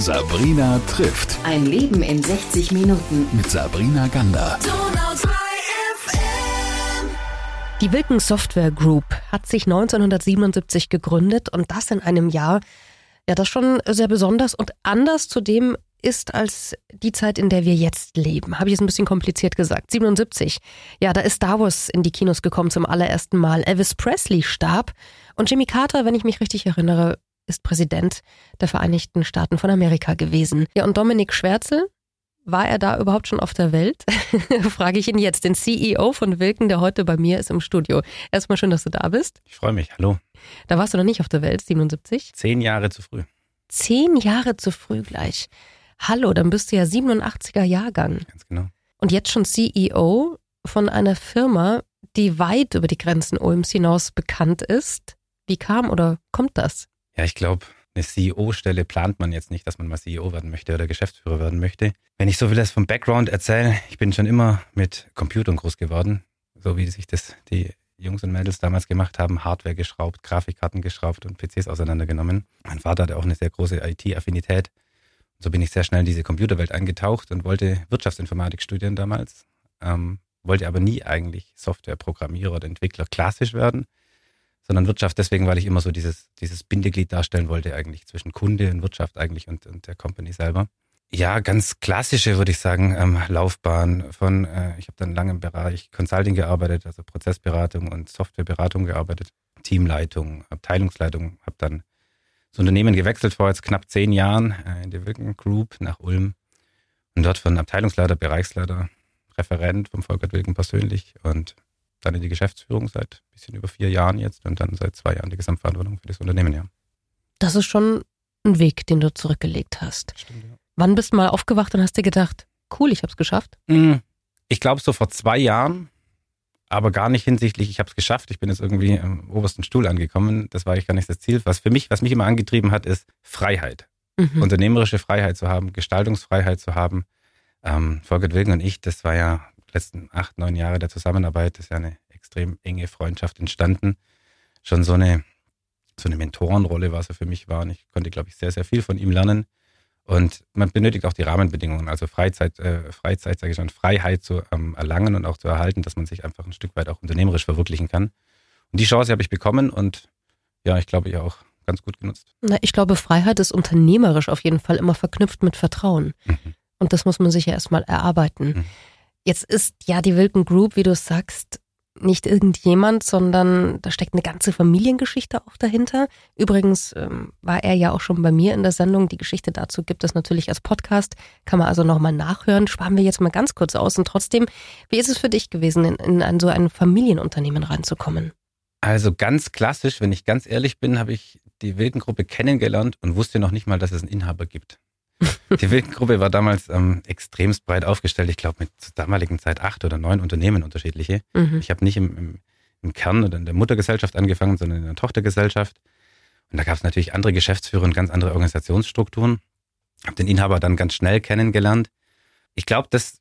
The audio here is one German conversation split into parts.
Sabrina trifft. Ein Leben in 60 Minuten. Mit Sabrina Gander. Die Wilken Software Group hat sich 1977 gegründet und das in einem Jahr, ja, das schon sehr besonders und anders zu dem ist als die Zeit, in der wir jetzt leben. Habe ich es ein bisschen kompliziert gesagt. 77. Ja, da ist Star Wars in die Kinos gekommen zum allerersten Mal. Elvis Presley starb und Jimmy Carter, wenn ich mich richtig erinnere, ist Präsident der Vereinigten Staaten von Amerika gewesen. Ja, und Dominik Schwärzel, war er da überhaupt schon auf der Welt? Frage ich ihn jetzt, den CEO von Wilken, der heute bei mir ist im Studio. Erstmal schön, dass du da bist. Ich freue mich, hallo. Da warst du noch nicht auf der Welt, 77? Zehn Jahre zu früh. Zehn Jahre zu früh gleich. Hallo, dann bist du ja 87er Jahrgang. Ganz genau. Und jetzt schon CEO von einer Firma, die weit über die Grenzen Ulms hinaus bekannt ist. Wie kam oder kommt das? Ja, ich glaube, eine CEO-Stelle plant man jetzt nicht, dass man mal CEO werden möchte oder Geschäftsführer werden möchte. Wenn ich so viel das vom Background erzähle, ich bin schon immer mit Computern groß geworden, so wie sich das die Jungs und Mädels damals gemacht haben, Hardware geschraubt, Grafikkarten geschraubt und PCs auseinandergenommen. Mein Vater hatte auch eine sehr große IT-Affinität. So bin ich sehr schnell in diese Computerwelt eingetaucht und wollte Wirtschaftsinformatik studieren damals, ähm, wollte aber nie eigentlich Softwareprogrammierer oder Entwickler klassisch werden, sondern Wirtschaft deswegen, weil ich immer so dieses, dieses Bindeglied darstellen wollte eigentlich zwischen Kunde und Wirtschaft eigentlich und, und der Company selber. Ja, ganz klassische, würde ich sagen, ähm, Laufbahn von, äh, ich habe dann lange im Bereich Consulting gearbeitet, also Prozessberatung und Softwareberatung gearbeitet, Teamleitung, Abteilungsleitung, habe dann das Unternehmen gewechselt vor jetzt knapp zehn Jahren äh, in die Wilken Group nach Ulm und dort von Abteilungsleiter, Bereichsleiter, Referent vom Volker Wilken persönlich und dann in die Geschäftsführung seit bisschen über vier Jahren jetzt und dann seit zwei Jahren die Gesamtverantwortung für das Unternehmen, ja. Das ist schon ein Weg, den du zurückgelegt hast. Stimmt, ja. Wann bist du mal aufgewacht und hast dir gedacht, cool, ich hab's geschafft? Hm, Ich glaube so vor zwei Jahren, aber gar nicht hinsichtlich, ich habe es geschafft, ich bin jetzt irgendwie am obersten Stuhl angekommen. Das war eigentlich gar nicht das Ziel. Was für mich, was mich immer angetrieben hat, ist Freiheit. Mhm. Unternehmerische Freiheit zu haben, Gestaltungsfreiheit zu haben. Ähm, Volker Wilken und ich, das war ja die letzten acht, neun Jahre der Zusammenarbeit, das ist ja eine extrem enge Freundschaft entstanden. Schon so eine, so eine Mentorenrolle, was er für mich war. Und ich konnte, glaube ich, sehr, sehr viel von ihm lernen. Und man benötigt auch die Rahmenbedingungen, also Freizeit, äh, Freizeit, sage ich schon, Freiheit zu ähm, erlangen und auch zu erhalten, dass man sich einfach ein Stück weit auch unternehmerisch verwirklichen kann. Und die Chance habe ich bekommen und ja, ich glaube, ich auch ganz gut genutzt. Na, ich glaube, Freiheit ist unternehmerisch auf jeden Fall immer verknüpft mit Vertrauen. Mhm. Und das muss man sich ja erstmal erarbeiten. Mhm. Jetzt ist ja die Wilken Group, wie du sagst, nicht irgendjemand, sondern da steckt eine ganze Familiengeschichte auch dahinter. Übrigens ähm, war er ja auch schon bei mir in der Sendung. Die Geschichte dazu gibt es natürlich als Podcast. Kann man also nochmal nachhören. Sparen wir jetzt mal ganz kurz aus. Und trotzdem, wie ist es für dich gewesen, in, in ein, so ein Familienunternehmen reinzukommen? Also ganz klassisch, wenn ich ganz ehrlich bin, habe ich die Wilkengruppe kennengelernt und wusste noch nicht mal, dass es einen Inhaber gibt. Die Wilkengruppe war damals ähm, extremst breit aufgestellt. Ich glaube, mit zur damaligen Zeit acht oder neun Unternehmen unterschiedliche. Mhm. Ich habe nicht im, im, im Kern oder in der Muttergesellschaft angefangen, sondern in der Tochtergesellschaft. Und da gab es natürlich andere Geschäftsführer und ganz andere Organisationsstrukturen. Habe den Inhaber dann ganz schnell kennengelernt. Ich glaube, das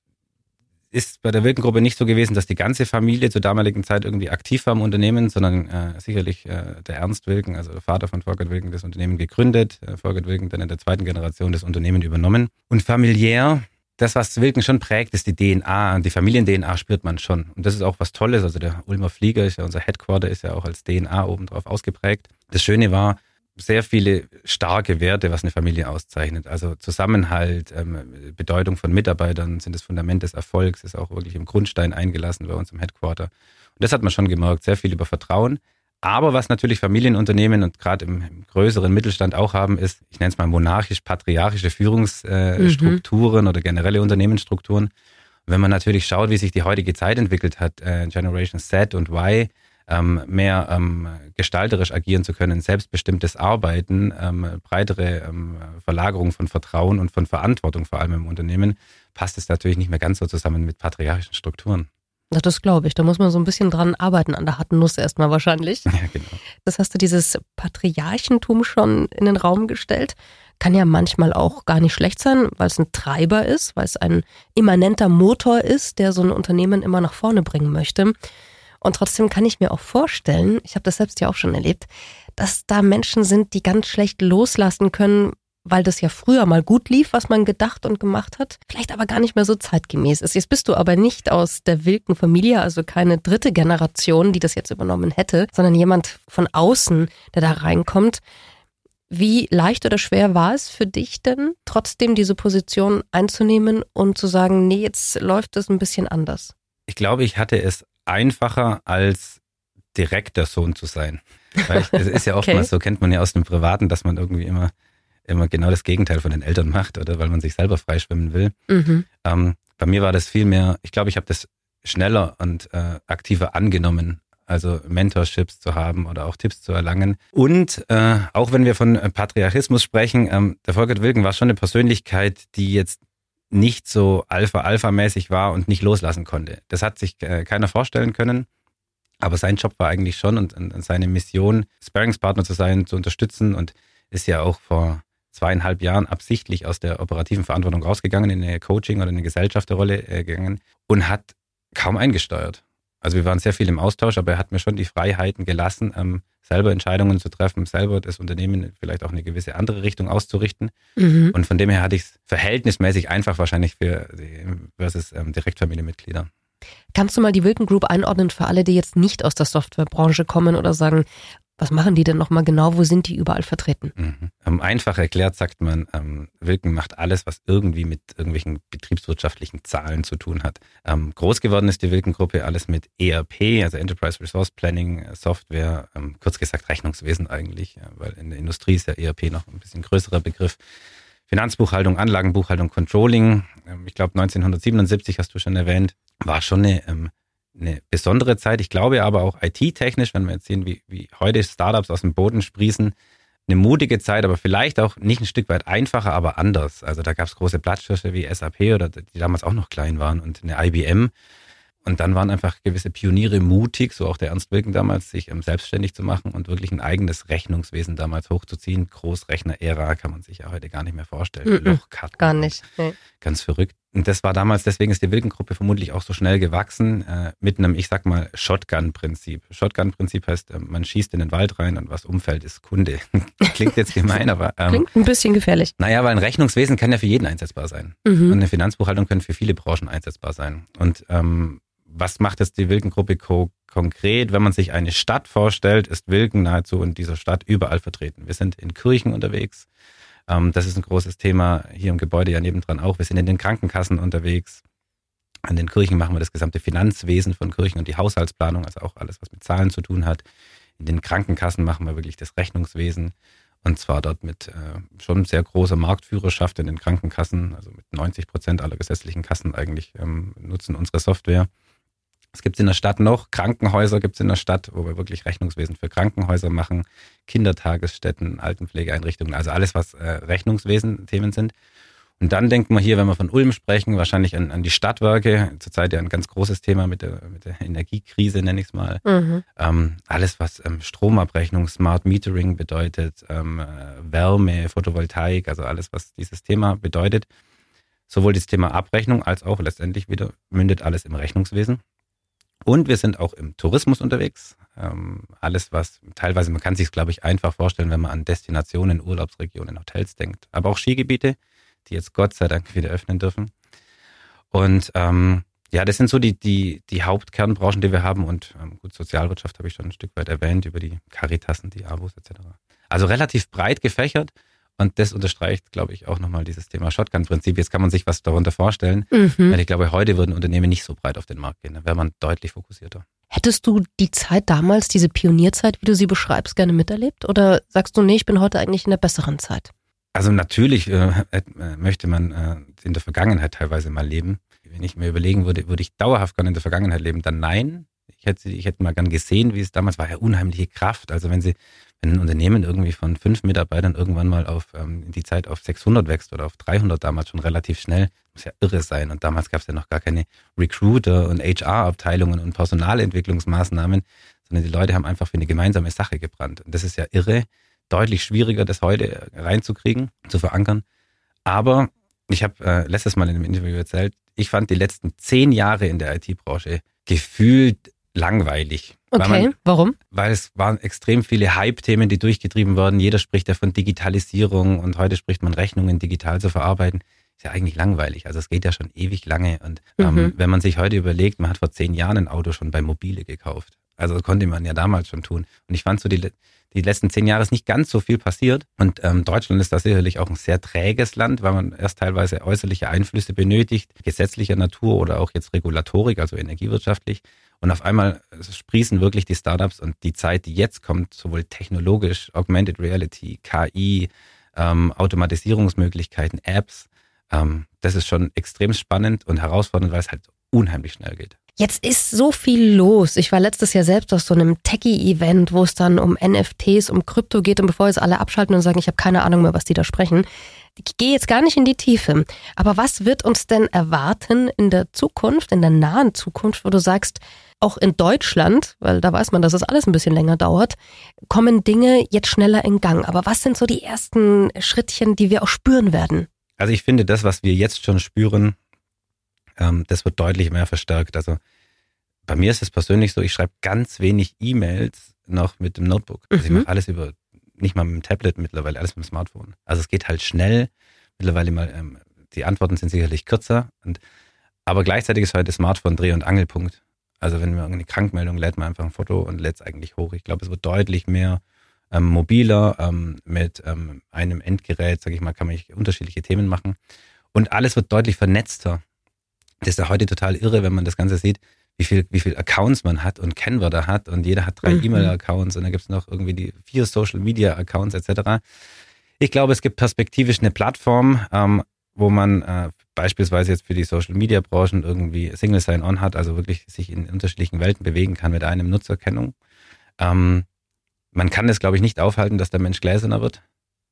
ist bei der Wilkengruppe nicht so gewesen, dass die ganze Familie zur damaligen Zeit irgendwie aktiv war im Unternehmen, sondern äh, sicherlich äh, der Ernst Wilken, also der Vater von Volkert Wilken, das Unternehmen gegründet, äh, Volkert Wilken dann in der zweiten Generation das Unternehmen übernommen. Und familiär, das, was Wilken schon prägt, ist die DNA, die Familien-DNA spürt man schon. Und das ist auch was Tolles. Also der Ulmer Flieger ist ja unser Headquarter, ist ja auch als DNA obendrauf ausgeprägt. Das Schöne war, sehr viele starke Werte, was eine Familie auszeichnet. Also Zusammenhalt, ähm, Bedeutung von Mitarbeitern sind das Fundament des Erfolgs, ist auch wirklich im Grundstein eingelassen bei uns im Headquarter. Und das hat man schon gemerkt, sehr viel über Vertrauen. Aber was natürlich Familienunternehmen und gerade im, im größeren Mittelstand auch haben, ist, ich nenne es mal monarchisch-patriarchische Führungsstrukturen äh, oder generelle Unternehmensstrukturen. Und wenn man natürlich schaut, wie sich die heutige Zeit entwickelt hat, äh, Generation Z und Y, ähm, mehr ähm, gestalterisch agieren zu können, selbstbestimmtes Arbeiten, ähm, breitere ähm, Verlagerung von Vertrauen und von Verantwortung vor allem im Unternehmen, passt es natürlich nicht mehr ganz so zusammen mit patriarchischen Strukturen. Na, das glaube ich. Da muss man so ein bisschen dran arbeiten, an der harten Nuss erstmal wahrscheinlich. Ja, genau. Das hast du dieses Patriarchentum schon in den Raum gestellt. Kann ja manchmal auch gar nicht schlecht sein, weil es ein Treiber ist, weil es ein immanenter Motor ist, der so ein Unternehmen immer nach vorne bringen möchte. Und trotzdem kann ich mir auch vorstellen, ich habe das selbst ja auch schon erlebt, dass da Menschen sind, die ganz schlecht loslassen können, weil das ja früher mal gut lief, was man gedacht und gemacht hat, vielleicht aber gar nicht mehr so zeitgemäß ist. Jetzt bist du aber nicht aus der wilken Familie, also keine dritte Generation, die das jetzt übernommen hätte, sondern jemand von außen, der da reinkommt. Wie leicht oder schwer war es für dich denn, trotzdem diese Position einzunehmen und zu sagen, nee, jetzt läuft es ein bisschen anders? Ich glaube, ich hatte es einfacher als direkter Sohn zu sein. Weil es ist ja oftmals okay. so, kennt man ja aus dem Privaten, dass man irgendwie immer immer genau das Gegenteil von den Eltern macht oder weil man sich selber freischwimmen will. Mhm. Ähm, bei mir war das viel mehr, ich glaube, ich habe das schneller und äh, aktiver angenommen, also Mentorships zu haben oder auch Tipps zu erlangen. Und äh, auch wenn wir von Patriarchismus sprechen, ähm, der Volker Wilken war schon eine Persönlichkeit, die jetzt nicht so Alpha-Alpha-mäßig war und nicht loslassen konnte. Das hat sich äh, keiner vorstellen können. Aber sein Job war eigentlich schon und, und seine Mission, Sparringspartner zu sein, zu unterstützen und ist ja auch vor zweieinhalb Jahren absichtlich aus der operativen Verantwortung rausgegangen, in eine Coaching- oder eine Gesellschafterrolle äh, gegangen und hat kaum eingesteuert. Also wir waren sehr viel im Austausch, aber er hat mir schon die Freiheiten gelassen, ähm, selber Entscheidungen zu treffen, selber das Unternehmen vielleicht auch eine gewisse andere Richtung auszurichten. Mhm. Und von dem her hatte ich es verhältnismäßig einfach wahrscheinlich für die versus ähm, Direktfamilienmitglieder. Kannst du mal die Wilken Group einordnen für alle, die jetzt nicht aus der Softwarebranche kommen oder sagen, was machen die denn nochmal genau? Wo sind die überall vertreten? Mhm. Ähm, einfach erklärt sagt man, ähm, Wilken macht alles, was irgendwie mit irgendwelchen betriebswirtschaftlichen Zahlen zu tun hat. Ähm, groß geworden ist die Wilken-Gruppe alles mit ERP, also Enterprise Resource Planning, Software, ähm, kurz gesagt Rechnungswesen eigentlich, ja, weil in der Industrie ist ja ERP noch ein bisschen größerer Begriff. Finanzbuchhaltung, Anlagenbuchhaltung, Controlling. Ähm, ich glaube 1977 hast du schon erwähnt, war schon eine ähm, eine besondere Zeit. Ich glaube aber auch IT-technisch, wenn wir jetzt sehen, wie, wie heute Startups aus dem Boden sprießen, eine mutige Zeit, aber vielleicht auch nicht ein Stück weit einfacher, aber anders. Also da gab es große Platzhirsche wie SAP oder die damals auch noch klein waren und eine IBM. Und dann waren einfach gewisse Pioniere mutig, so auch der Ernst Wilken damals, sich ähm, selbstständig zu machen und wirklich ein eigenes Rechnungswesen damals hochzuziehen. Großrechner-Ära kann man sich ja heute gar nicht mehr vorstellen. Mm -mm, Lochkarten. Gar nicht. Nee. Ganz verrückt. Und das war damals, deswegen ist die Wilken-Gruppe vermutlich auch so schnell gewachsen, äh, mit einem, ich sag mal, Shotgun-Prinzip. Shotgun-Prinzip heißt, äh, man schießt in den Wald rein und was umfällt, ist Kunde. Klingt jetzt gemein, aber. Ähm, Klingt ein bisschen gefährlich. Naja, weil ein Rechnungswesen kann ja für jeden einsetzbar sein. Mhm. Und eine Finanzbuchhaltung kann für viele Branchen einsetzbar sein. Und ähm, was macht jetzt die Wilken-Gruppe ko konkret? Wenn man sich eine Stadt vorstellt, ist Wilken nahezu in dieser Stadt überall vertreten. Wir sind in Kirchen unterwegs. Ähm, das ist ein großes Thema hier im Gebäude ja nebendran auch. Wir sind in den Krankenkassen unterwegs. An den Kirchen machen wir das gesamte Finanzwesen von Kirchen und die Haushaltsplanung, also auch alles, was mit Zahlen zu tun hat. In den Krankenkassen machen wir wirklich das Rechnungswesen. Und zwar dort mit äh, schon sehr großer Marktführerschaft in den Krankenkassen, also mit 90 Prozent aller gesetzlichen Kassen eigentlich ähm, nutzen unsere Software. Es gibt in der Stadt noch, Krankenhäuser gibt es in der Stadt, wo wir wirklich Rechnungswesen für Krankenhäuser machen, Kindertagesstätten, Altenpflegeeinrichtungen, also alles, was äh, Rechnungswesen-Themen sind. Und dann denken wir hier, wenn wir von Ulm sprechen, wahrscheinlich an, an die Stadtwerke, zurzeit ja ein ganz großes Thema mit der, mit der Energiekrise, nenne ich es mal. Mhm. Ähm, alles, was ähm, Stromabrechnung, Smart Metering bedeutet, ähm, Wärme, Photovoltaik, also alles, was dieses Thema bedeutet. Sowohl das Thema Abrechnung als auch letztendlich wieder mündet alles im Rechnungswesen. Und wir sind auch im Tourismus unterwegs. Ähm, alles, was teilweise, man kann sich es, glaube ich, einfach vorstellen, wenn man an Destinationen, Urlaubsregionen, Hotels denkt. Aber auch Skigebiete, die jetzt Gott sei Dank wieder öffnen dürfen. Und ähm, ja, das sind so die, die, die Hauptkernbranchen, die wir haben. Und ähm, gut, Sozialwirtschaft habe ich schon ein Stück weit erwähnt, über die Caritassen, die Abos etc. Also relativ breit gefächert. Und das unterstreicht, glaube ich, auch nochmal dieses Thema Shotgun-Prinzip. Jetzt kann man sich was darunter vorstellen. Mhm. Weil ich glaube, heute würden Unternehmen nicht so breit auf den Markt gehen. Da wäre man deutlich fokussierter. Hättest du die Zeit damals, diese Pionierzeit, wie du sie beschreibst, gerne miterlebt? Oder sagst du, nee, ich bin heute eigentlich in der besseren Zeit? Also natürlich äh, äh, möchte man äh, in der Vergangenheit teilweise mal leben. Wenn ich mir überlegen würde, würde ich dauerhaft gerne in der Vergangenheit leben, dann nein. Ich hätte, ich hätte mal gern gesehen, wie es damals war, ja unheimliche Kraft. Also wenn sie wenn ein Unternehmen irgendwie von fünf Mitarbeitern irgendwann mal auf ähm, die Zeit auf 600 wächst oder auf 300 damals schon relativ schnell, muss ja irre sein. Und damals gab es ja noch gar keine Recruiter und HR-Abteilungen und Personalentwicklungsmaßnahmen, sondern die Leute haben einfach für eine gemeinsame Sache gebrannt. Und das ist ja irre, deutlich schwieriger, das heute reinzukriegen, zu verankern. Aber ich habe äh, letztes Mal in einem Interview erzählt, ich fand die letzten zehn Jahre in der IT-Branche gefühlt langweilig. Okay, man- warum? weil es waren extrem viele Hype-Themen, die durchgetrieben wurden. Jeder spricht ja von Digitalisierung und heute spricht man Rechnungen digital zu verarbeiten. Ist ja eigentlich langweilig. Also es geht ja schon ewig lange. Und ähm, Mhm. wenn man sich heute überlegt, man hat vor zehn Jahren ein Auto schon bei Mobile gekauft. Also das konnte man ja damals schon tun. Und ich fand so die, die letzten zehn Jahre ist nicht ganz so viel passiert. Und ähm, Deutschland ist da sicherlich auch ein sehr träges Land, weil man erst teilweise äußerliche Einflüsse benötigt, gesetzlicher Natur oder auch jetzt Regulatorik, also energiewirtschaftlich. Und auf einmal sprießen wirklich die Startups und die Zeit, die jetzt kommt, sowohl technologisch, Augmented Reality, KI, ähm, Automatisierungsmöglichkeiten, Apps, ähm, das ist schon extrem spannend und herausfordernd, weil es halt unheimlich schnell geht. Jetzt ist so viel los. Ich war letztes Jahr selbst auf so einem Techie-Event, wo es dann um NFTs, um Krypto geht und bevor jetzt alle abschalten und sagen, ich habe keine Ahnung mehr, was die da sprechen. Ich gehe jetzt gar nicht in die Tiefe. Aber was wird uns denn erwarten in der Zukunft, in der nahen Zukunft, wo du sagst, auch in Deutschland, weil da weiß man, dass es alles ein bisschen länger dauert, kommen Dinge jetzt schneller in Gang. Aber was sind so die ersten Schrittchen, die wir auch spüren werden? Also ich finde, das, was wir jetzt schon spüren, ähm, das wird deutlich mehr verstärkt. Also bei mir ist es persönlich so, ich schreibe ganz wenig E-Mails noch mit dem Notebook. Also ich Mhm. mache alles über, nicht mal mit dem Tablet mittlerweile, alles mit dem Smartphone. Also es geht halt schnell. Mittlerweile mal, ähm, die Antworten sind sicherlich kürzer. Und, aber gleichzeitig ist heute das Smartphone Dreh- und Angelpunkt. Also wenn wir irgendeine Krankmeldung, lädt man einfach ein Foto und lädt es eigentlich hoch. Ich glaube, es wird deutlich mehr ähm, mobiler, ähm, mit ähm, einem Endgerät, sage ich mal, kann man unterschiedliche Themen machen. Und alles wird deutlich vernetzter. Das ist ja heute total irre, wenn man das Ganze sieht, wie viel, wie viel Accounts man hat und Kennwörter hat und jeder hat drei Mhm. E-Mail-Accounts und dann gibt es noch irgendwie die vier Social-Media-Accounts etc. Ich glaube, es gibt perspektivisch eine Plattform, ähm, wo man äh, beispielsweise jetzt für die Social-Media-Branchen irgendwie Single Sign-On hat, also wirklich sich in unterschiedlichen Welten bewegen kann mit einem Nutzerkennung. Ähm, man kann es, glaube ich, nicht aufhalten, dass der Mensch gläserner wird.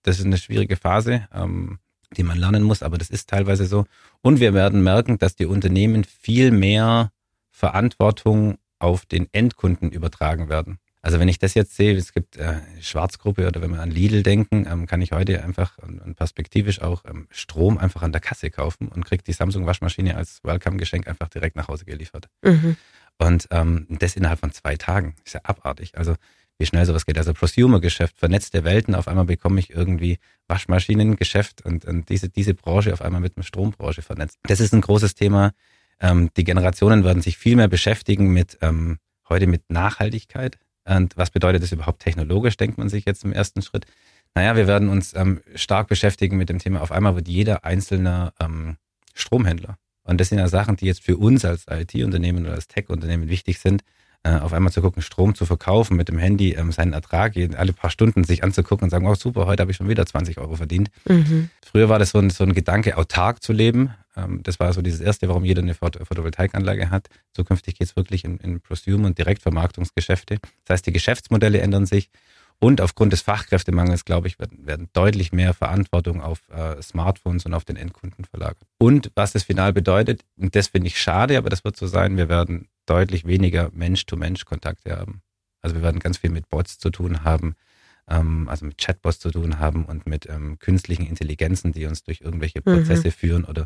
Das ist eine schwierige Phase, ähm, die man lernen muss, aber das ist teilweise so. Und wir werden merken, dass die Unternehmen viel mehr Verantwortung auf den Endkunden übertragen werden. Also wenn ich das jetzt sehe, es gibt äh, Schwarzgruppe oder wenn wir an Lidl denken, ähm, kann ich heute einfach und, und perspektivisch auch ähm, Strom einfach an der Kasse kaufen und kriege die Samsung-Waschmaschine als Welcome-Geschenk einfach direkt nach Hause geliefert. Mhm. Und ähm, das innerhalb von zwei Tagen. Ist ja abartig. Also wie schnell sowas geht. Also Prosumer-Geschäft, vernetzte Welten, auf einmal bekomme ich irgendwie Waschmaschinengeschäft und, und diese, diese Branche auf einmal mit einer Strombranche vernetzt. Das ist ein großes Thema. Ähm, die Generationen werden sich viel mehr beschäftigen mit ähm, heute mit Nachhaltigkeit. Und was bedeutet das überhaupt technologisch, denkt man sich jetzt im ersten Schritt. Naja, wir werden uns ähm, stark beschäftigen mit dem Thema, auf einmal wird jeder einzelne ähm, Stromhändler. Und das sind ja Sachen, die jetzt für uns als IT-Unternehmen oder als Tech-Unternehmen wichtig sind, auf einmal zu gucken, Strom zu verkaufen, mit dem Handy ähm, seinen Ertrag alle paar Stunden sich anzugucken und sagen, oh super, heute habe ich schon wieder 20 Euro verdient. Mhm. Früher war das so ein, so ein Gedanke, autark zu leben. Ähm, das war so dieses Erste, warum jeder eine Photo- Photovoltaikanlage hat. Zukünftig geht es wirklich in, in Prosumer- und Direktvermarktungsgeschäfte. Das heißt, die Geschäftsmodelle ändern sich. Und aufgrund des Fachkräftemangels, glaube ich, werden, werden deutlich mehr Verantwortung auf äh, Smartphones und auf den Endkunden verlagert. Und was das final bedeutet, und das finde ich schade, aber das wird so sein, wir werden deutlich weniger Mensch-to-Mensch-Kontakte haben. Also wir werden ganz viel mit Bots zu tun haben, ähm, also mit Chatbots zu tun haben und mit ähm, künstlichen Intelligenzen, die uns durch irgendwelche Prozesse führen oder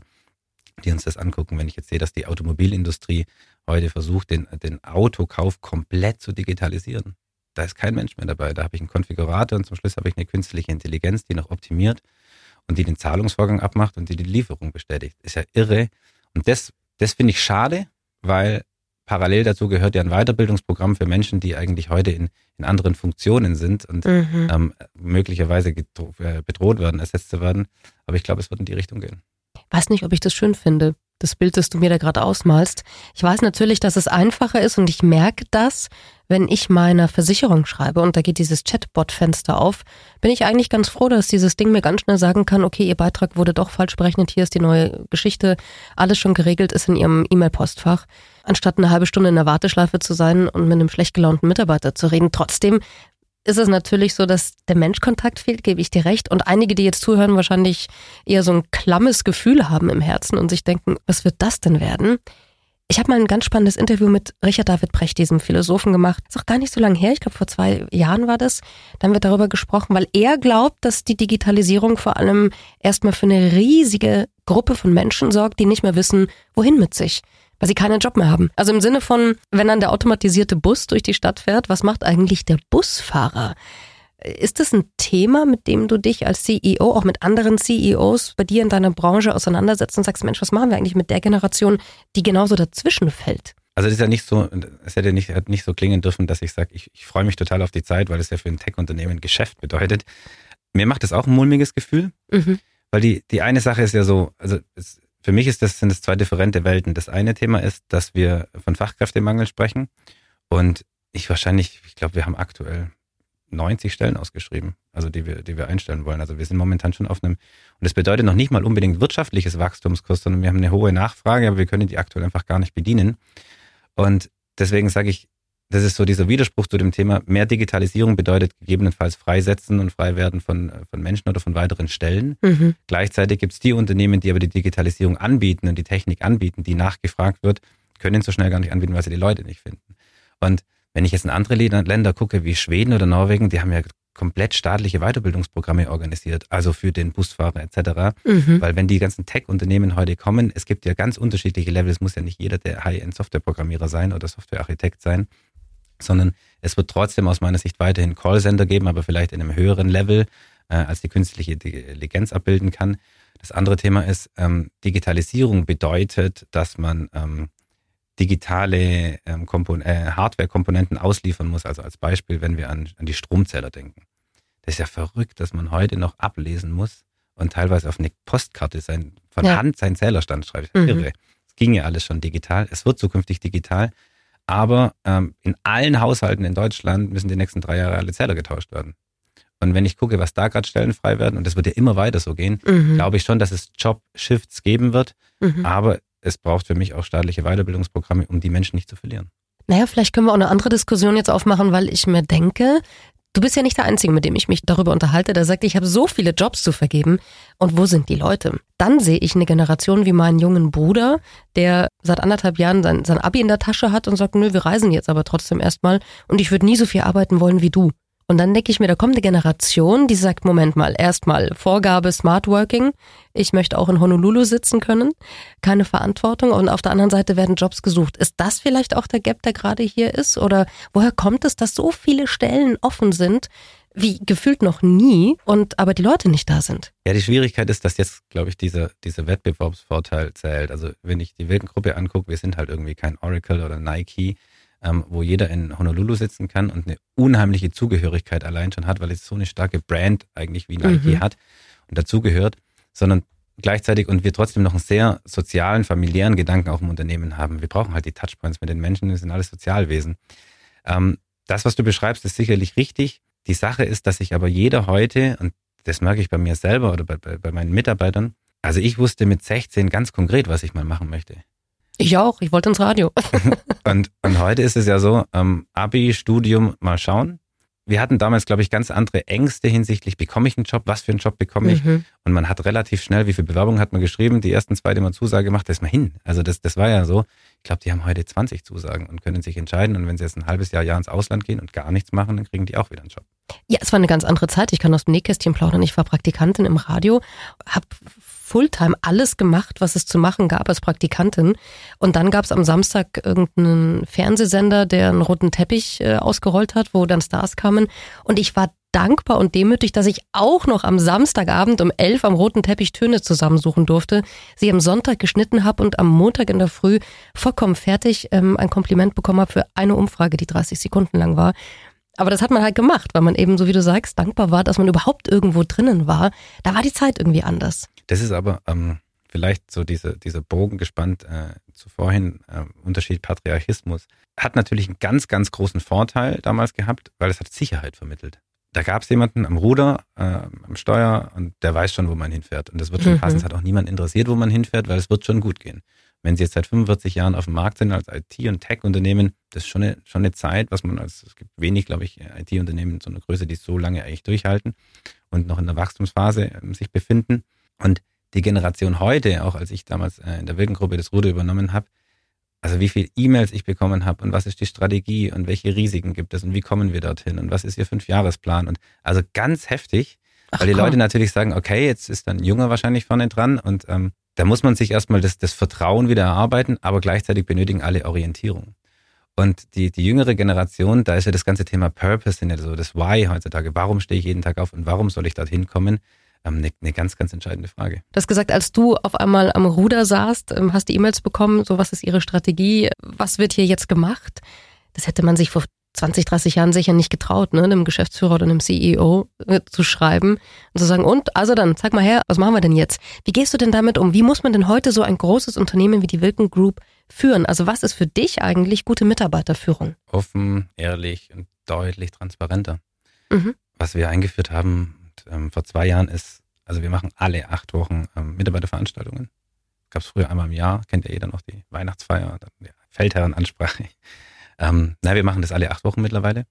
die uns das angucken. Wenn ich jetzt sehe, dass die Automobilindustrie heute versucht, den, den Autokauf komplett zu digitalisieren. Da ist kein Mensch mehr dabei. Da habe ich einen Konfigurator und zum Schluss habe ich eine künstliche Intelligenz, die noch optimiert und die den Zahlungsvorgang abmacht und die die Lieferung bestätigt. Ist ja irre. Und das, das finde ich schade, weil parallel dazu gehört ja ein Weiterbildungsprogramm für Menschen, die eigentlich heute in, in anderen Funktionen sind und Mhm. ähm, möglicherweise äh, bedroht werden, ersetzt zu werden. Aber ich glaube, es wird in die Richtung gehen. weiß nicht, ob ich das schön finde, das Bild, das du mir da gerade ausmalst. Ich weiß natürlich, dass es einfacher ist und ich merke das, wenn ich meiner Versicherung schreibe und da geht dieses Chatbot-Fenster auf, bin ich eigentlich ganz froh, dass dieses Ding mir ganz schnell sagen kann, okay, Ihr Beitrag wurde doch falsch berechnet, hier ist die neue Geschichte, alles schon geregelt ist in Ihrem E-Mail-Postfach, anstatt eine halbe Stunde in der Warteschleife zu sein und mit einem schlecht gelaunten Mitarbeiter zu reden. Trotzdem ist es natürlich so, dass der Menschkontakt fehlt, gebe ich dir recht. Und einige, die jetzt zuhören, wahrscheinlich eher so ein klammes Gefühl haben im Herzen und sich denken, was wird das denn werden? Ich habe mal ein ganz spannendes Interview mit Richard David Brecht, diesem Philosophen, gemacht. Ist auch gar nicht so lange her, ich glaube vor zwei Jahren war das. Da haben wir darüber gesprochen, weil er glaubt, dass die Digitalisierung vor allem erstmal für eine riesige Gruppe von Menschen sorgt, die nicht mehr wissen, wohin mit sich. weil sie keinen Job mehr haben. Also im Sinne von, wenn dann der automatisierte Bus durch die Stadt fährt, was macht eigentlich der Busfahrer? Ist das ein Thema, mit dem du dich als CEO, auch mit anderen CEOs bei dir in deiner Branche auseinandersetzt und sagst, Mensch, was machen wir eigentlich mit der Generation, die genauso dazwischen fällt? Also es ist ja nicht so, es hätte nicht, hat nicht so klingen dürfen, dass ich sage, ich, ich freue mich total auf die Zeit, weil es ja für ein Tech-Unternehmen Geschäft bedeutet. Mir macht das auch ein mulmiges Gefühl, mhm. weil die, die eine Sache ist ja so, also es, für mich ist das, sind das zwei differente Welten. Das eine Thema ist, dass wir von Fachkräftemangel sprechen und ich wahrscheinlich, ich glaube, wir haben aktuell 90 Stellen ausgeschrieben, also die wir, die wir einstellen wollen. Also wir sind momentan schon auf einem, und das bedeutet noch nicht mal unbedingt wirtschaftliches Wachstumskurs, sondern wir haben eine hohe Nachfrage, aber wir können die aktuell einfach gar nicht bedienen. Und deswegen sage ich, das ist so dieser Widerspruch zu dem Thema, mehr Digitalisierung bedeutet gegebenenfalls Freisetzen und Freiwerden von, von Menschen oder von weiteren Stellen. Mhm. Gleichzeitig gibt es die Unternehmen, die aber die Digitalisierung anbieten und die Technik anbieten, die nachgefragt wird, können so schnell gar nicht anbieten, weil sie die Leute nicht finden. Und wenn ich jetzt in andere Länder gucke, wie Schweden oder Norwegen, die haben ja komplett staatliche Weiterbildungsprogramme organisiert, also für den Busfahrer etc. Mhm. Weil wenn die ganzen Tech-Unternehmen heute kommen, es gibt ja ganz unterschiedliche Level, es muss ja nicht jeder der High-End-Software-Programmierer sein oder Software-Architekt sein, sondern es wird trotzdem aus meiner Sicht weiterhin Callcenter geben, aber vielleicht in einem höheren Level, äh, als die künstliche Intelligenz abbilden kann. Das andere Thema ist, ähm, Digitalisierung bedeutet, dass man ähm, digitale ähm, äh, Hardware-Komponenten ausliefern muss. Also als Beispiel, wenn wir an, an die Stromzähler denken. Das ist ja verrückt, dass man heute noch ablesen muss und teilweise auf eine Postkarte sein, von ja. Hand seinen Zählerstand schreibt. Mhm. Irre. Es ging ja alles schon digital. Es wird zukünftig digital. Aber ähm, in allen Haushalten in Deutschland müssen die nächsten drei Jahre alle Zähler getauscht werden. Und wenn ich gucke, was da gerade Stellen frei werden, und das wird ja immer weiter so gehen, mhm. glaube ich schon, dass es Job-Shifts geben wird. Mhm. Aber es braucht für mich auch staatliche Weiterbildungsprogramme, um die Menschen nicht zu verlieren. Naja, vielleicht können wir auch eine andere Diskussion jetzt aufmachen, weil ich mir denke, du bist ja nicht der Einzige, mit dem ich mich darüber unterhalte, der sagt, ich habe so viele Jobs zu vergeben und wo sind die Leute? Dann sehe ich eine Generation wie meinen jungen Bruder, der seit anderthalb Jahren sein, sein Abi in der Tasche hat und sagt, nö, wir reisen jetzt aber trotzdem erstmal und ich würde nie so viel arbeiten wollen wie du. Und dann denke ich mir, da kommt eine Generation, die sagt, Moment mal, erstmal Vorgabe Smart Working. Ich möchte auch in Honolulu sitzen können. Keine Verantwortung. Und auf der anderen Seite werden Jobs gesucht. Ist das vielleicht auch der Gap, der gerade hier ist? Oder woher kommt es, dass so viele Stellen offen sind, wie gefühlt noch nie und aber die Leute nicht da sind. Ja, die Schwierigkeit ist, dass jetzt, glaube ich, dieser, dieser Wettbewerbsvorteil zählt. Also wenn ich die Weltengruppe angucke, wir sind halt irgendwie kein Oracle oder Nike, ähm, wo jeder in Honolulu sitzen kann und eine unheimliche Zugehörigkeit allein schon hat, weil es so eine starke Brand eigentlich wie Nike mhm. hat und dazugehört, sondern gleichzeitig und wir trotzdem noch einen sehr sozialen, familiären Gedanken auch im Unternehmen haben. Wir brauchen halt die Touchpoints mit den Menschen, wir sind alles Sozialwesen. Ähm, das, was du beschreibst, ist sicherlich richtig. Die Sache ist, dass sich aber jeder heute, und das merke ich bei mir selber oder bei, bei, bei meinen Mitarbeitern, also ich wusste mit 16 ganz konkret, was ich mal machen möchte. Ich auch, ich wollte ins Radio. und, und heute ist es ja so, ähm, Abi, Studium, mal schauen. Wir hatten damals, glaube ich, ganz andere Ängste hinsichtlich, bekomme ich einen Job, was für einen Job bekomme ich? Mhm. Und man hat relativ schnell, wie viele Bewerbungen hat man geschrieben, die ersten zwei, die man Zusage gemacht, da ist man hin. Also das, das war ja so. Ich glaube, die haben heute 20 Zusagen und können sich entscheiden. Und wenn sie jetzt ein halbes Jahr, Jahr ins Ausland gehen und gar nichts machen, dann kriegen die auch wieder einen Job. Ja, es war eine ganz andere Zeit. Ich kann aus dem Nähkästchen plaudern. Ich war Praktikantin im Radio, habe Fulltime alles gemacht, was es zu machen gab als Praktikantin. Und dann gab es am Samstag irgendeinen Fernsehsender, der einen roten Teppich äh, ausgerollt hat, wo dann Stars kamen. Und ich war dankbar und demütig, dass ich auch noch am Samstagabend um elf am roten Teppich Töne zusammensuchen durfte, sie am Sonntag geschnitten habe und am Montag in der Früh vollkommen fertig ähm, ein Kompliment bekommen habe für eine Umfrage, die 30 Sekunden lang war. Aber das hat man halt gemacht, weil man eben, so wie du sagst, dankbar war, dass man überhaupt irgendwo drinnen war. Da war die Zeit irgendwie anders. Das ist aber ähm, vielleicht so diese, dieser Bogen gespannt äh, zu vorhin, äh, Unterschied Patriarchismus, hat natürlich einen ganz, ganz großen Vorteil damals gehabt, weil es hat Sicherheit vermittelt. Da gab es jemanden am Ruder, äh, am Steuer und der weiß schon, wo man hinfährt. Und das wird schon mhm. passen. Es hat auch niemand interessiert, wo man hinfährt, weil es wird schon gut gehen. Wenn Sie jetzt seit 45 Jahren auf dem Markt sind als IT- und Tech-Unternehmen, das ist schon eine, schon eine Zeit, was man als, es gibt wenig, glaube ich, IT-Unternehmen so eine Größe, die so lange eigentlich durchhalten und noch in der Wachstumsphase äh, sich befinden. Und die Generation heute, auch als ich damals äh, in der Wirkengruppe das Ruder übernommen habe, also wie viel E-Mails ich bekommen habe und was ist die Strategie und welche Risiken gibt es und wie kommen wir dorthin und was ist Ihr Fünfjahresplan und also ganz heftig, Ach, weil die komm. Leute natürlich sagen, okay, jetzt ist dann ein Junger wahrscheinlich vorne dran und ähm, da muss man sich erstmal das, das Vertrauen wieder erarbeiten, aber gleichzeitig benötigen alle Orientierung. Und die, die jüngere Generation, da ist ja das ganze Thema Purpose, ja so das Why heutzutage. Warum stehe ich jeden Tag auf und warum soll ich dorthin kommen? Ähm, eine, eine ganz, ganz entscheidende Frage. Du hast gesagt, als du auf einmal am Ruder saßt, ähm, hast du E-Mails bekommen, so was ist Ihre Strategie, was wird hier jetzt gemacht? Das hätte man sich vor 20, 30 Jahren sicher nicht getraut, ne, einem Geschäftsführer oder einem CEO äh, zu schreiben und zu sagen, und, also dann, zeig mal her, was machen wir denn jetzt? Wie gehst du denn damit um? Wie muss man denn heute so ein großes Unternehmen wie die Wilken Group führen? Also was ist für dich eigentlich gute Mitarbeiterführung? Offen, ehrlich und deutlich transparenter. Mhm. Was wir eingeführt haben ähm, vor zwei Jahren ist, also wir machen alle acht Wochen ähm, Mitarbeiterveranstaltungen. Gab es früher einmal im Jahr, kennt ja jeder noch die Weihnachtsfeier, dann die Feldherrenansprache. Ähm, na, wir machen das alle acht Wochen mittlerweile.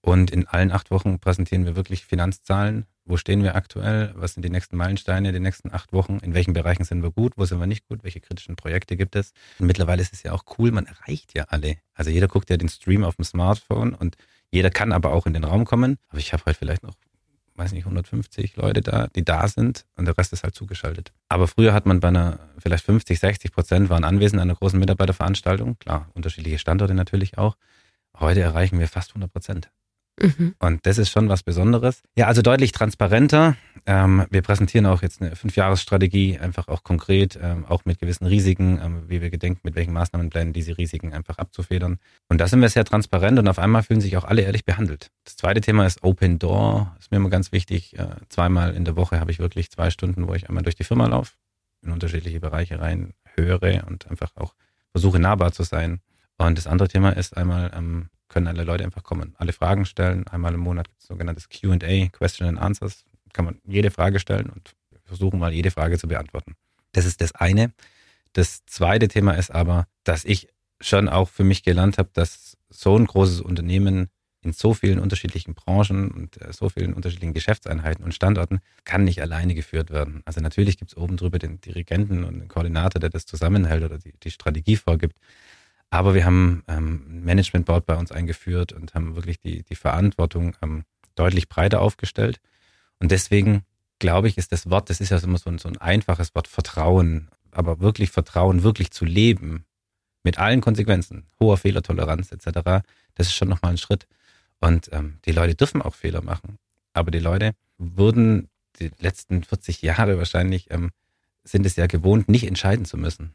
Und in allen acht Wochen präsentieren wir wirklich Finanzzahlen. Wo stehen wir aktuell? Was sind die nächsten Meilensteine, die nächsten acht Wochen? In welchen Bereichen sind wir gut? Wo sind wir nicht gut? Welche kritischen Projekte gibt es? Und mittlerweile ist es ja auch cool, man erreicht ja alle. Also jeder guckt ja den Stream auf dem Smartphone und jeder kann aber auch in den Raum kommen. Aber ich habe heute vielleicht noch weiß nicht, 150 Leute da, die da sind und der Rest ist halt zugeschaltet. Aber früher hat man bei einer, vielleicht 50, 60 Prozent waren anwesend an einer großen Mitarbeiterveranstaltung. Klar, unterschiedliche Standorte natürlich auch. Heute erreichen wir fast 100 Prozent. Mhm. Und das ist schon was Besonderes. Ja, also deutlich transparenter. Ähm, wir präsentieren auch jetzt eine Fünfjahresstrategie, einfach auch konkret, ähm, auch mit gewissen Risiken, ähm, wie wir gedenken, mit welchen Maßnahmenplänen diese Risiken einfach abzufedern. Und da sind wir sehr transparent und auf einmal fühlen sich auch alle ehrlich behandelt. Das zweite Thema ist Open Door. Ist mir immer ganz wichtig. Äh, zweimal in der Woche habe ich wirklich zwei Stunden, wo ich einmal durch die Firma laufe, in unterschiedliche Bereiche rein höre und einfach auch versuche nahbar zu sein. Und das andere Thema ist einmal ähm, können alle Leute einfach kommen, alle Fragen stellen. Einmal im Monat gibt es sogenanntes QA, Question and Answers. Kann man jede Frage stellen und versuchen mal jede Frage zu beantworten. Das ist das eine. Das zweite Thema ist aber, dass ich schon auch für mich gelernt habe, dass so ein großes Unternehmen in so vielen unterschiedlichen Branchen und äh, so vielen unterschiedlichen Geschäftseinheiten und Standorten kann nicht alleine geführt werden. Also natürlich gibt es oben drüber den Dirigenten und den Koordinator, der das zusammenhält oder die, die Strategie vorgibt. Aber wir haben ähm, Management Board bei uns eingeführt und haben wirklich die, die Verantwortung ähm, deutlich breiter aufgestellt. Und deswegen glaube ich, ist das Wort, das ist ja immer so ein, so ein einfaches Wort, Vertrauen, aber wirklich Vertrauen, wirklich zu leben, mit allen Konsequenzen, hoher Fehlertoleranz etc., das ist schon nochmal ein Schritt. Und ähm, die Leute dürfen auch Fehler machen. Aber die Leute wurden die letzten 40 Jahre wahrscheinlich, ähm, sind es ja gewohnt, nicht entscheiden zu müssen.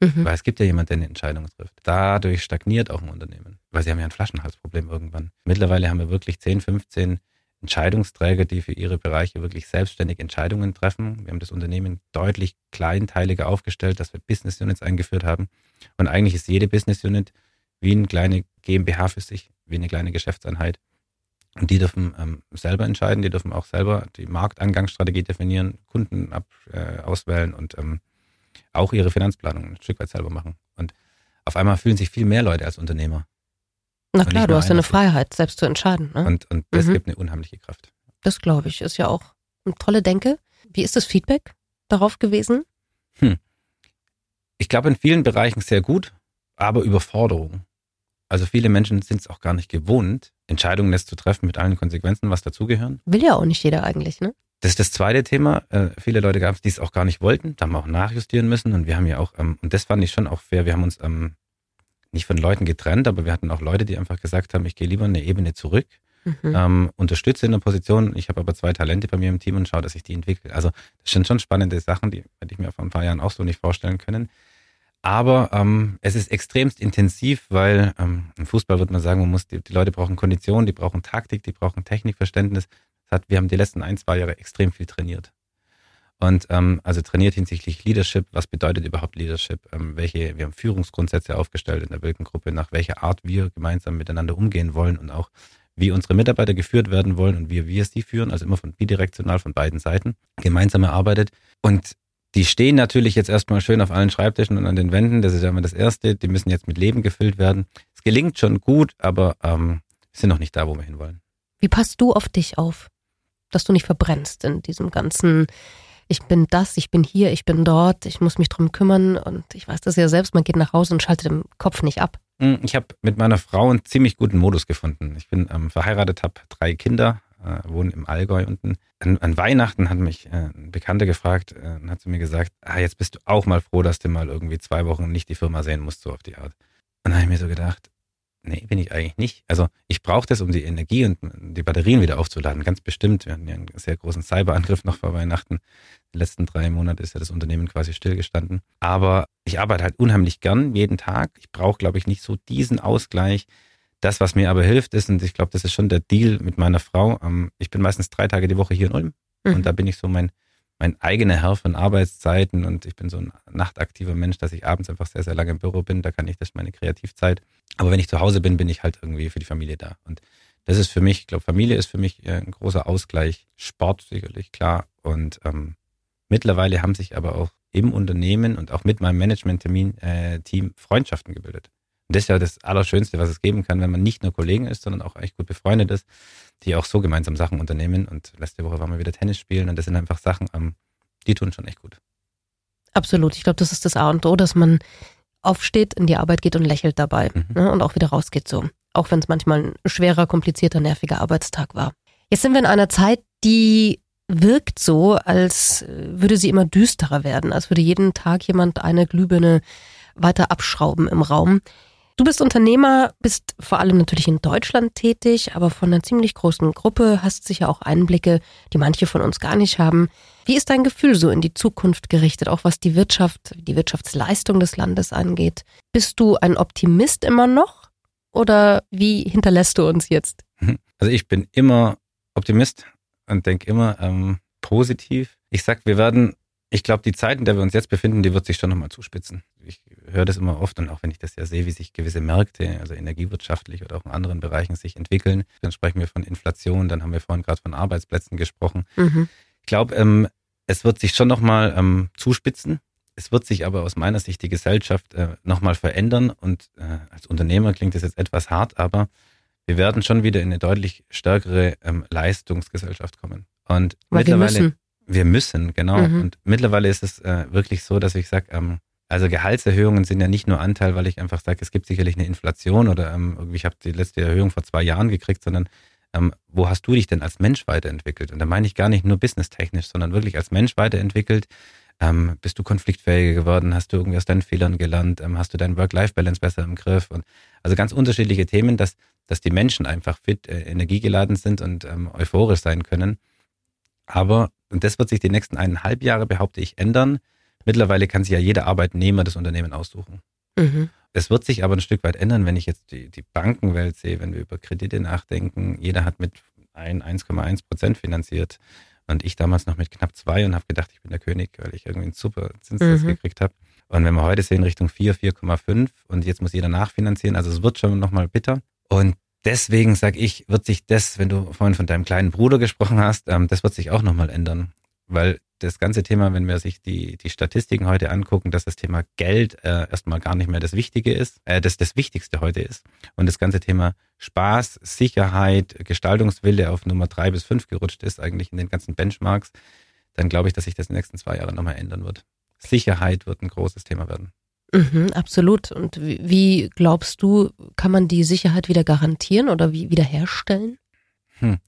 Mhm. Weil es gibt ja jemanden, der eine Entscheidung trifft. Dadurch stagniert auch ein Unternehmen. Weil sie haben ja ein Flaschenhalsproblem irgendwann. Mittlerweile haben wir wirklich 10, 15 Entscheidungsträger, die für ihre Bereiche wirklich selbstständig Entscheidungen treffen. Wir haben das Unternehmen deutlich kleinteiliger aufgestellt, dass wir Business Units eingeführt haben. Und eigentlich ist jede Business Unit wie eine kleine GmbH für sich, wie eine kleine Geschäftseinheit. Und die dürfen ähm, selber entscheiden, die dürfen auch selber die Marktangangsstrategie definieren, Kunden ab, äh, auswählen und ähm, auch ihre Finanzplanung ein Stück weit selber machen. Und auf einmal fühlen sich viel mehr Leute als Unternehmer. Na klar, du hast ja eine Freiheit, selbst zu entscheiden. Ne? Und, und das mhm. gibt eine unheimliche Kraft. Das glaube ich, ist ja auch eine tolle Denke. Wie ist das Feedback darauf gewesen? Hm. Ich glaube in vielen Bereichen sehr gut, aber Überforderung. Also viele Menschen sind es auch gar nicht gewohnt, Entscheidungen jetzt zu treffen mit allen Konsequenzen, was dazugehören. Will ja auch nicht jeder eigentlich, ne? Das ist das zweite Thema. Äh, viele Leute gab es, die es auch gar nicht wollten. Da haben wir auch nachjustieren müssen. Und wir haben ja auch, ähm, und das fand ich schon auch fair, wir haben uns ähm, nicht von Leuten getrennt, aber wir hatten auch Leute, die einfach gesagt haben, ich gehe lieber eine Ebene zurück, mhm. ähm, unterstütze in der Position. Ich habe aber zwei Talente bei mir im Team und schaue, dass ich die entwickle. Also das sind schon spannende Sachen, die hätte ich mir vor ein paar Jahren auch so nicht vorstellen können. Aber ähm, es ist extremst intensiv, weil ähm, im Fußball würde man sagen, man muss die, die Leute brauchen Kondition, die brauchen Taktik, die brauchen Technikverständnis. Hat, wir haben die letzten ein, zwei Jahre extrem viel trainiert. Und ähm, also trainiert hinsichtlich Leadership, was bedeutet überhaupt Leadership? Ähm, welche, wir haben Führungsgrundsätze aufgestellt in der Wilkengruppe, nach welcher Art wir gemeinsam miteinander umgehen wollen und auch wie unsere Mitarbeiter geführt werden wollen und wie wir sie führen, also immer von bidirektional von beiden Seiten, gemeinsam erarbeitet. Und die stehen natürlich jetzt erstmal schön auf allen Schreibtischen und an den Wänden. Das ist ja immer das Erste. Die müssen jetzt mit Leben gefüllt werden. Es gelingt schon gut, aber ähm, sind noch nicht da, wo wir hinwollen. Wie passt du auf dich auf? Dass du nicht verbrennst in diesem ganzen, ich bin das, ich bin hier, ich bin dort, ich muss mich drum kümmern und ich weiß das ja selbst, man geht nach Hause und schaltet im Kopf nicht ab. Hm, ich habe mit meiner Frau einen ziemlich guten Modus gefunden. Ich bin ähm, verheiratet, habe drei Kinder, äh, wohne im Allgäu unten. An, an Weihnachten hat mich äh, ein Bekannter gefragt äh, und hat zu mir gesagt, ah, jetzt bist du auch mal froh, dass du mal irgendwie zwei Wochen nicht die Firma sehen musst, so auf die Art. Und dann habe ich mir so gedacht, nee, bin ich eigentlich nicht. Also ich brauche das, um die Energie und die Batterien wieder aufzuladen, ganz bestimmt. Wir hatten ja einen sehr großen Cyberangriff noch vor Weihnachten. Die letzten drei Monate ist ja das Unternehmen quasi stillgestanden. Aber ich arbeite halt unheimlich gern jeden Tag. Ich brauche, glaube ich, nicht so diesen Ausgleich. Das, was mir aber hilft, ist, und ich glaube, das ist schon der Deal mit meiner Frau, ähm, ich bin meistens drei Tage die Woche hier in Ulm. Mhm. Und da bin ich so mein, mein eigener Herr von Arbeitszeiten und ich bin so ein nachtaktiver Mensch, dass ich abends einfach sehr, sehr lange im Büro bin. Da kann ich das meine Kreativzeit. Aber wenn ich zu Hause bin, bin ich halt irgendwie für die Familie da. Und das ist für mich, ich glaube, Familie ist für mich äh, ein großer Ausgleich. Sport sicherlich, klar. Und ähm, mittlerweile haben sich aber auch im Unternehmen und auch mit meinem Management-Team äh, Freundschaften gebildet. Und das ist ja das Allerschönste, was es geben kann, wenn man nicht nur Kollegen ist, sondern auch echt gut befreundet ist, die auch so gemeinsam Sachen unternehmen. Und letzte Woche waren wir wieder Tennis spielen und das sind einfach Sachen, ähm, die tun schon echt gut. Absolut. Ich glaube, das ist das A und O, dass man aufsteht, in die Arbeit geht und lächelt dabei mhm. ne, und auch wieder rausgeht so. Auch wenn es manchmal ein schwerer, komplizierter, nerviger Arbeitstag war. Jetzt sind wir in einer Zeit, die wirkt so, als würde sie immer düsterer werden, als würde jeden Tag jemand eine Glühbirne weiter abschrauben im Raum. Du bist Unternehmer, bist vor allem natürlich in Deutschland tätig, aber von einer ziemlich großen Gruppe, hast sicher auch Einblicke, die manche von uns gar nicht haben. Wie ist dein Gefühl so in die Zukunft gerichtet, auch was die Wirtschaft, die Wirtschaftsleistung des Landes angeht? Bist du ein Optimist immer noch oder wie hinterlässt du uns jetzt? Also ich bin immer Optimist und denke immer ähm, positiv. Ich sag, wir werden ich glaube, die Zeit, in der wir uns jetzt befinden, die wird sich schon nochmal zuspitzen. Ich höre das immer oft und auch wenn ich das ja sehe, wie sich gewisse Märkte, also energiewirtschaftlich oder auch in anderen Bereichen sich entwickeln, dann sprechen wir von Inflation, dann haben wir vorhin gerade von Arbeitsplätzen gesprochen. Mhm. Ich glaube, ähm, es wird sich schon nochmal ähm, zuspitzen. Es wird sich aber aus meiner Sicht die Gesellschaft äh, nochmal verändern und äh, als Unternehmer klingt das jetzt etwas hart, aber wir werden schon wieder in eine deutlich stärkere ähm, Leistungsgesellschaft kommen. Und Weil mittlerweile wir müssen, genau. Mhm. Und mittlerweile ist es äh, wirklich so, dass ich sage, ähm, also Gehaltserhöhungen sind ja nicht nur Anteil, weil ich einfach sage, es gibt sicherlich eine Inflation oder ähm, ich habe die letzte Erhöhung vor zwei Jahren gekriegt, sondern ähm, wo hast du dich denn als Mensch weiterentwickelt? Und da meine ich gar nicht nur businesstechnisch, sondern wirklich als Mensch weiterentwickelt. Ähm, bist du konfliktfähiger geworden? Hast du irgendwie aus deinen Fehlern gelernt? Ähm, hast du deinen Work-Life-Balance besser im Griff? Und also ganz unterschiedliche Themen, dass, dass die Menschen einfach fit, äh, energiegeladen sind und ähm, euphorisch sein können. Aber, und das wird sich die nächsten eineinhalb Jahre, behaupte ich, ändern. Mittlerweile kann sich ja jeder Arbeitnehmer das Unternehmen aussuchen. Mhm. Es wird sich aber ein Stück weit ändern, wenn ich jetzt die, die Bankenwelt sehe, wenn wir über Kredite nachdenken. Jeder hat mit 1,1 Prozent finanziert. Und ich damals noch mit knapp zwei und habe gedacht, ich bin der König, weil ich irgendwie einen super Zinssatz mhm. gekriegt habe. Und wenn wir heute sehen, Richtung 4, 4,5 und jetzt muss jeder nachfinanzieren, also es wird schon nochmal bitter. Und deswegen sage ich, wird sich das, wenn du vorhin von deinem kleinen Bruder gesprochen hast, ähm, das wird sich auch nochmal ändern. Weil das ganze Thema, wenn wir sich die, die Statistiken heute angucken, dass das Thema Geld äh, erstmal gar nicht mehr das Wichtige ist, äh, das das Wichtigste heute ist. Und das ganze Thema Spaß, Sicherheit, Gestaltungswille auf Nummer drei bis fünf gerutscht ist, eigentlich in den ganzen Benchmarks, dann glaube ich, dass sich das in den nächsten zwei Jahren nochmal ändern wird. Sicherheit wird ein großes Thema werden. Mhm, absolut. Und wie glaubst du, kann man die Sicherheit wieder garantieren oder wie wiederherstellen? Hm.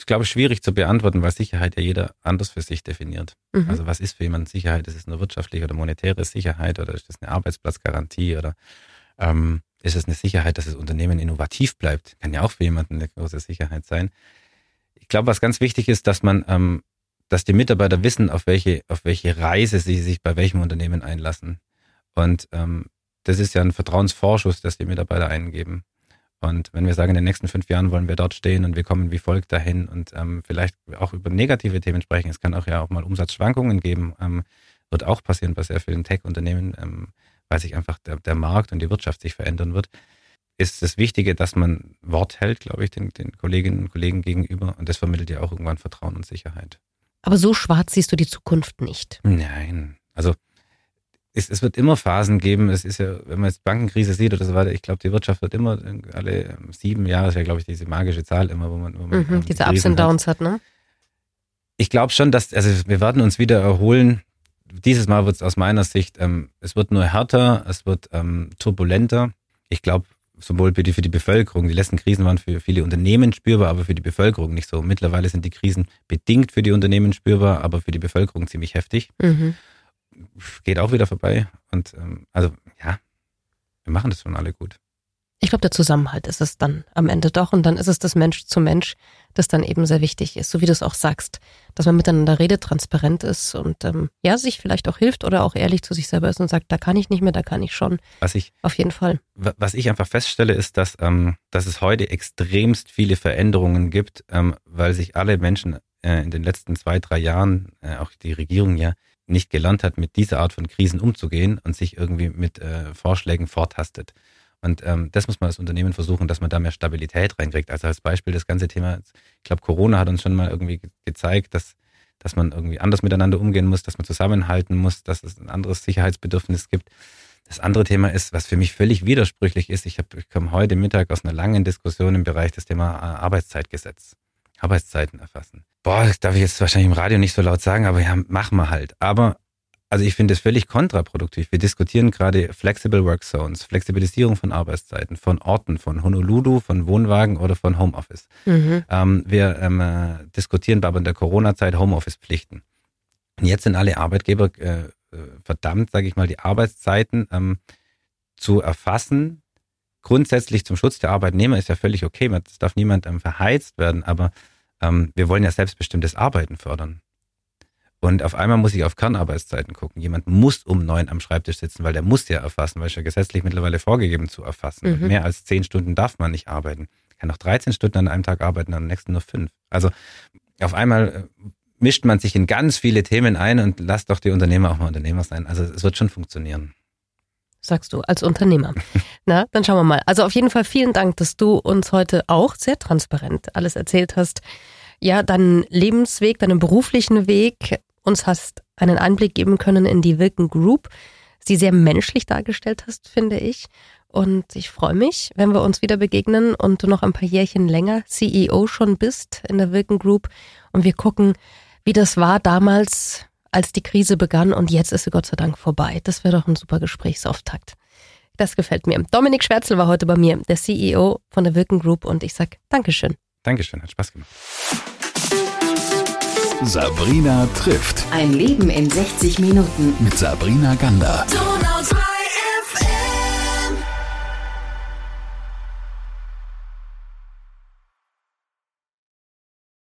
Ich glaube, schwierig zu beantworten, weil Sicherheit ja jeder anders für sich definiert. Mhm. Also was ist für jemanden Sicherheit? Ist es eine wirtschaftliche oder monetäre Sicherheit oder ist es eine Arbeitsplatzgarantie oder ähm, ist es eine Sicherheit, dass das Unternehmen innovativ bleibt? Kann ja auch für jemanden eine große Sicherheit sein. Ich glaube, was ganz wichtig ist, dass man, ähm, dass die Mitarbeiter wissen, auf welche, auf welche Reise sie sich bei welchem Unternehmen einlassen. Und ähm, das ist ja ein Vertrauensvorschuss, das die Mitarbeiter eingeben. Und wenn wir sagen, in den nächsten fünf Jahren wollen wir dort stehen und wir kommen wie folgt dahin und ähm, vielleicht auch über negative Themen sprechen, es kann auch ja auch mal Umsatzschwankungen geben, ähm, wird auch passieren bei sehr vielen Tech-Unternehmen, ähm, weil sich einfach der, der Markt und die Wirtschaft sich verändern wird, ist das Wichtige, dass man Wort hält, glaube ich, den, den Kolleginnen und Kollegen gegenüber und das vermittelt ja auch irgendwann Vertrauen und Sicherheit. Aber so schwarz siehst du die Zukunft nicht. Nein, also es, es wird immer Phasen geben. Es ist ja, wenn man jetzt Bankenkrise sieht oder so weiter, ich glaube, die Wirtschaft wird immer alle sieben Jahre, ist ja, glaube ich, diese magische Zahl immer, wo man, wo man mhm, ähm, diese Ups und Downs hat, ne? Ich glaube schon, dass, also wir werden uns wieder erholen. Dieses Mal wird es aus meiner Sicht, ähm, es wird nur härter, es wird ähm, turbulenter. Ich glaube, sowohl für die, für die Bevölkerung. Die letzten Krisen waren für viele Unternehmen spürbar, aber für die Bevölkerung nicht so. Mittlerweile sind die Krisen bedingt für die Unternehmen spürbar, aber für die Bevölkerung ziemlich heftig. Mhm. Geht auch wieder vorbei. Und ähm, also ja, wir machen das schon alle gut. Ich glaube, der Zusammenhalt ist es dann am Ende doch. Und dann ist es das Mensch zu Mensch, das dann eben sehr wichtig ist. So wie du es auch sagst, dass man miteinander redet, transparent ist und ähm, ja, sich vielleicht auch hilft oder auch ehrlich zu sich selber ist und sagt, da kann ich nicht mehr, da kann ich schon. Was ich, Auf jeden Fall. wa- was ich einfach feststelle, ist, dass, ähm, dass es heute extremst viele Veränderungen gibt, ähm, weil sich alle Menschen äh, in den letzten zwei, drei Jahren, äh, auch die Regierung ja, nicht gelernt hat, mit dieser Art von Krisen umzugehen und sich irgendwie mit äh, Vorschlägen vortastet. Und ähm, das muss man als Unternehmen versuchen, dass man da mehr Stabilität reinkriegt. Also als Beispiel das ganze Thema, ich glaube, Corona hat uns schon mal irgendwie ge gezeigt, dass, dass man irgendwie anders miteinander umgehen muss, dass man zusammenhalten muss, dass es ein anderes Sicherheitsbedürfnis gibt. Das andere Thema ist, was für mich völlig widersprüchlich ist, ich, ich komme heute Mittag aus einer langen Diskussion im Bereich des Thema äh, Arbeitszeitgesetz. Arbeitszeiten erfassen. Boah, das darf ich jetzt wahrscheinlich im Radio nicht so laut sagen, aber ja, machen wir halt. Aber also ich finde es völlig kontraproduktiv. Wir diskutieren gerade Flexible Work Zones, Flexibilisierung von Arbeitszeiten, von Orten, von Honolulu, von Wohnwagen oder von Homeoffice. Mhm. Ähm, wir ähm, äh, diskutieren aber in der Corona-Zeit Homeoffice-Pflichten. Und jetzt sind alle Arbeitgeber äh, äh, verdammt, sage ich mal, die Arbeitszeiten ähm, zu erfassen. Grundsätzlich zum Schutz der Arbeitnehmer ist ja völlig okay. Es darf niemand ähm, verheizt werden, aber ähm, wir wollen ja selbstbestimmtes Arbeiten fördern. Und auf einmal muss ich auf Kernarbeitszeiten gucken. Jemand muss um neun am Schreibtisch sitzen, weil der muss ja erfassen, weil es ja gesetzlich mittlerweile vorgegeben zu erfassen. Mhm. mehr als zehn Stunden darf man nicht arbeiten. Ich kann auch 13 Stunden an einem Tag arbeiten, am nächsten nur fünf. Also auf einmal äh, mischt man sich in ganz viele Themen ein und lasst doch die Unternehmer auch mal Unternehmer sein. Also es wird schon funktionieren. Sagst du, als Unternehmer. Na, dann schauen wir mal. Also auf jeden Fall vielen Dank, dass du uns heute auch sehr transparent alles erzählt hast. Ja, deinen Lebensweg, deinen beruflichen Weg, uns hast einen Einblick geben können in die Wilken Group, sie sehr menschlich dargestellt hast, finde ich. Und ich freue mich, wenn wir uns wieder begegnen und du noch ein paar Jährchen länger CEO schon bist in der Wilken Group und wir gucken, wie das war damals, als die Krise begann und jetzt ist sie Gott sei Dank vorbei. Das wäre doch ein super Gesprächsauftakt. Das gefällt mir. Dominik Schwärzel war heute bei mir, der CEO von der Wilken Group und ich sag Dankeschön. Dankeschön, hat Spaß gemacht. Sabrina trifft Ein Leben in 60 Minuten. mit Sabrina Gander. Donau 3